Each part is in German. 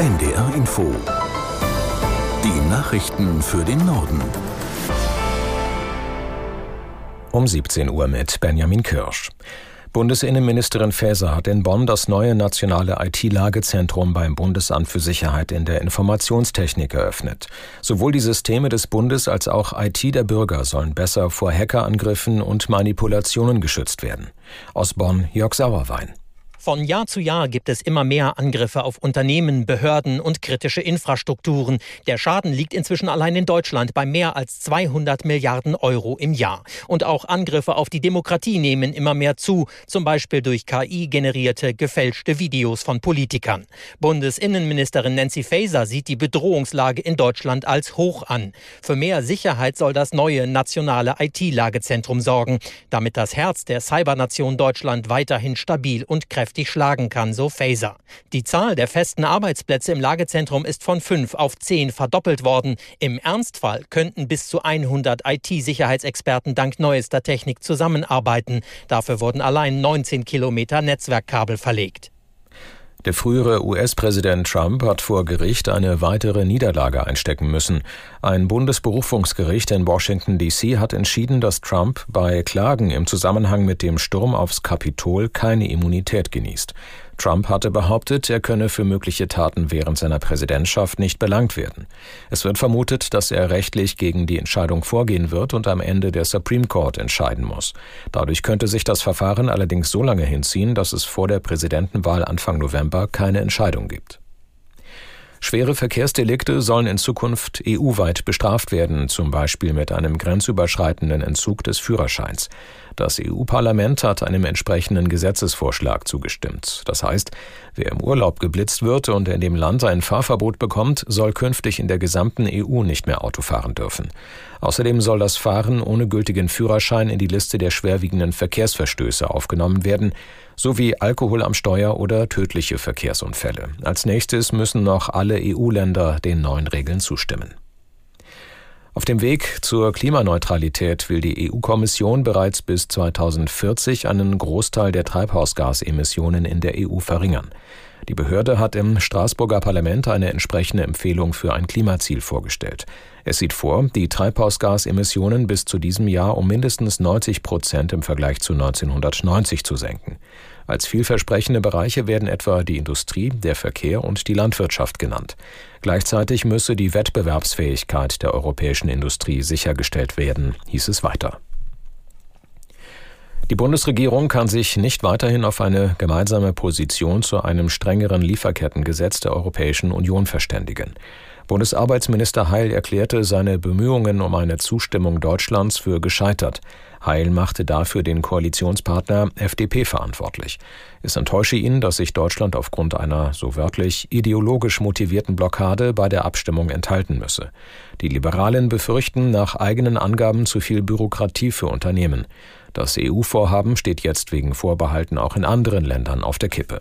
NDR Info. Die Nachrichten für den Norden. Um 17 Uhr mit Benjamin Kirsch. Bundesinnenministerin Faeser hat in Bonn das neue nationale IT-Lagezentrum beim Bundesamt für Sicherheit in der Informationstechnik eröffnet. Sowohl die Systeme des Bundes als auch IT der Bürger sollen besser vor Hackerangriffen und Manipulationen geschützt werden. Aus Bonn Jörg Sauerwein. Von Jahr zu Jahr gibt es immer mehr Angriffe auf Unternehmen, Behörden und kritische Infrastrukturen. Der Schaden liegt inzwischen allein in Deutschland bei mehr als 200 Milliarden Euro im Jahr. Und auch Angriffe auf die Demokratie nehmen immer mehr zu, zum Beispiel durch KI-generierte, gefälschte Videos von Politikern. Bundesinnenministerin Nancy Faeser sieht die Bedrohungslage in Deutschland als hoch an. Für mehr Sicherheit soll das neue nationale IT-Lagezentrum sorgen, damit das Herz der Cybernation Deutschland weiterhin stabil und kräftig kräftig schlagen kann, so Faser. Die Zahl der festen Arbeitsplätze im Lagezentrum ist von fünf auf zehn verdoppelt worden. Im Ernstfall könnten bis zu 100 IT-Sicherheitsexperten dank neuester Technik zusammenarbeiten. Dafür wurden allein 19 Kilometer Netzwerkkabel verlegt. Der frühere US-Präsident Trump hat vor Gericht eine weitere Niederlage einstecken müssen. Ein Bundesberufungsgericht in Washington, D.C. hat entschieden, dass Trump bei Klagen im Zusammenhang mit dem Sturm aufs Kapitol keine Immunität genießt. Trump hatte behauptet, er könne für mögliche Taten während seiner Präsidentschaft nicht belangt werden. Es wird vermutet, dass er rechtlich gegen die Entscheidung vorgehen wird und am Ende der Supreme Court entscheiden muss. Dadurch könnte sich das Verfahren allerdings so lange hinziehen, dass es vor der Präsidentenwahl Anfang November keine Entscheidung gibt. Schwere Verkehrsdelikte sollen in Zukunft EU-weit bestraft werden, zum Beispiel mit einem grenzüberschreitenden Entzug des Führerscheins. Das EU-Parlament hat einem entsprechenden Gesetzesvorschlag zugestimmt. Das heißt, wer im Urlaub geblitzt wird und in dem Land ein Fahrverbot bekommt, soll künftig in der gesamten EU nicht mehr Auto fahren dürfen. Außerdem soll das Fahren ohne gültigen Führerschein in die Liste der schwerwiegenden Verkehrsverstöße aufgenommen werden, sowie Alkohol am Steuer oder tödliche Verkehrsunfälle. Als nächstes müssen noch alle EU-Länder den neuen Regeln zustimmen. Auf dem Weg zur Klimaneutralität will die EU-Kommission bereits bis 2040 einen Großteil der Treibhausgasemissionen in der EU verringern. Die Behörde hat im Straßburger Parlament eine entsprechende Empfehlung für ein Klimaziel vorgestellt. Es sieht vor, die Treibhausgasemissionen bis zu diesem Jahr um mindestens 90 Prozent im Vergleich zu 1990 zu senken. Als vielversprechende Bereiche werden etwa die Industrie, der Verkehr und die Landwirtschaft genannt. Gleichzeitig müsse die Wettbewerbsfähigkeit der europäischen Industrie sichergestellt werden, hieß es weiter. Die Bundesregierung kann sich nicht weiterhin auf eine gemeinsame Position zu einem strengeren Lieferkettengesetz der Europäischen Union verständigen. Bundesarbeitsminister Heil erklärte seine Bemühungen um eine Zustimmung Deutschlands für gescheitert. Heil machte dafür den Koalitionspartner FDP verantwortlich. Es enttäusche ihn, dass sich Deutschland aufgrund einer so wörtlich ideologisch motivierten Blockade bei der Abstimmung enthalten müsse. Die Liberalen befürchten nach eigenen Angaben zu viel Bürokratie für Unternehmen. Das EU-Vorhaben steht jetzt wegen Vorbehalten auch in anderen Ländern auf der Kippe.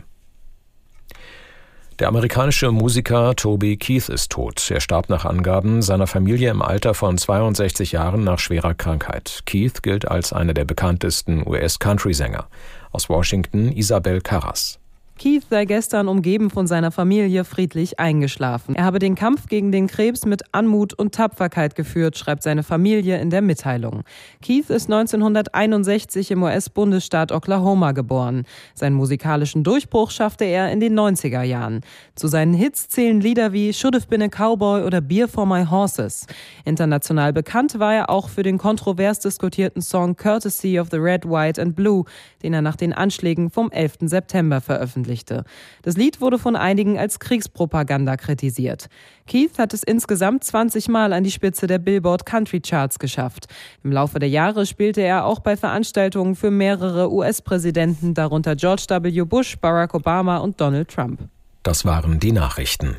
Der amerikanische Musiker Toby Keith ist tot. Er starb nach Angaben seiner Familie im Alter von 62 Jahren nach schwerer Krankheit. Keith gilt als einer der bekanntesten US-Country-Sänger. Aus Washington Isabel Carras. Keith sei gestern umgeben von seiner Familie friedlich eingeschlafen. Er habe den Kampf gegen den Krebs mit Anmut und Tapferkeit geführt, schreibt seine Familie in der Mitteilung. Keith ist 1961 im US-Bundesstaat Oklahoma geboren. Seinen musikalischen Durchbruch schaffte er in den 90er Jahren. Zu seinen Hits zählen Lieder wie Should Have Been a Cowboy oder Beer for My Horses. International bekannt war er auch für den kontrovers diskutierten Song Courtesy of the Red, White and Blue, den er nach den Anschlägen vom 11. September veröffentlichte veröffentlichte. Das Lied wurde von einigen als Kriegspropaganda kritisiert. Keith hat es insgesamt 20 Mal an die Spitze der Billboard Country Charts geschafft. Im Laufe der Jahre spielte er auch bei Veranstaltungen für mehrere US-Präsidenten, darunter George W. Bush, Barack Obama und Donald Trump. Das waren die Nachrichten.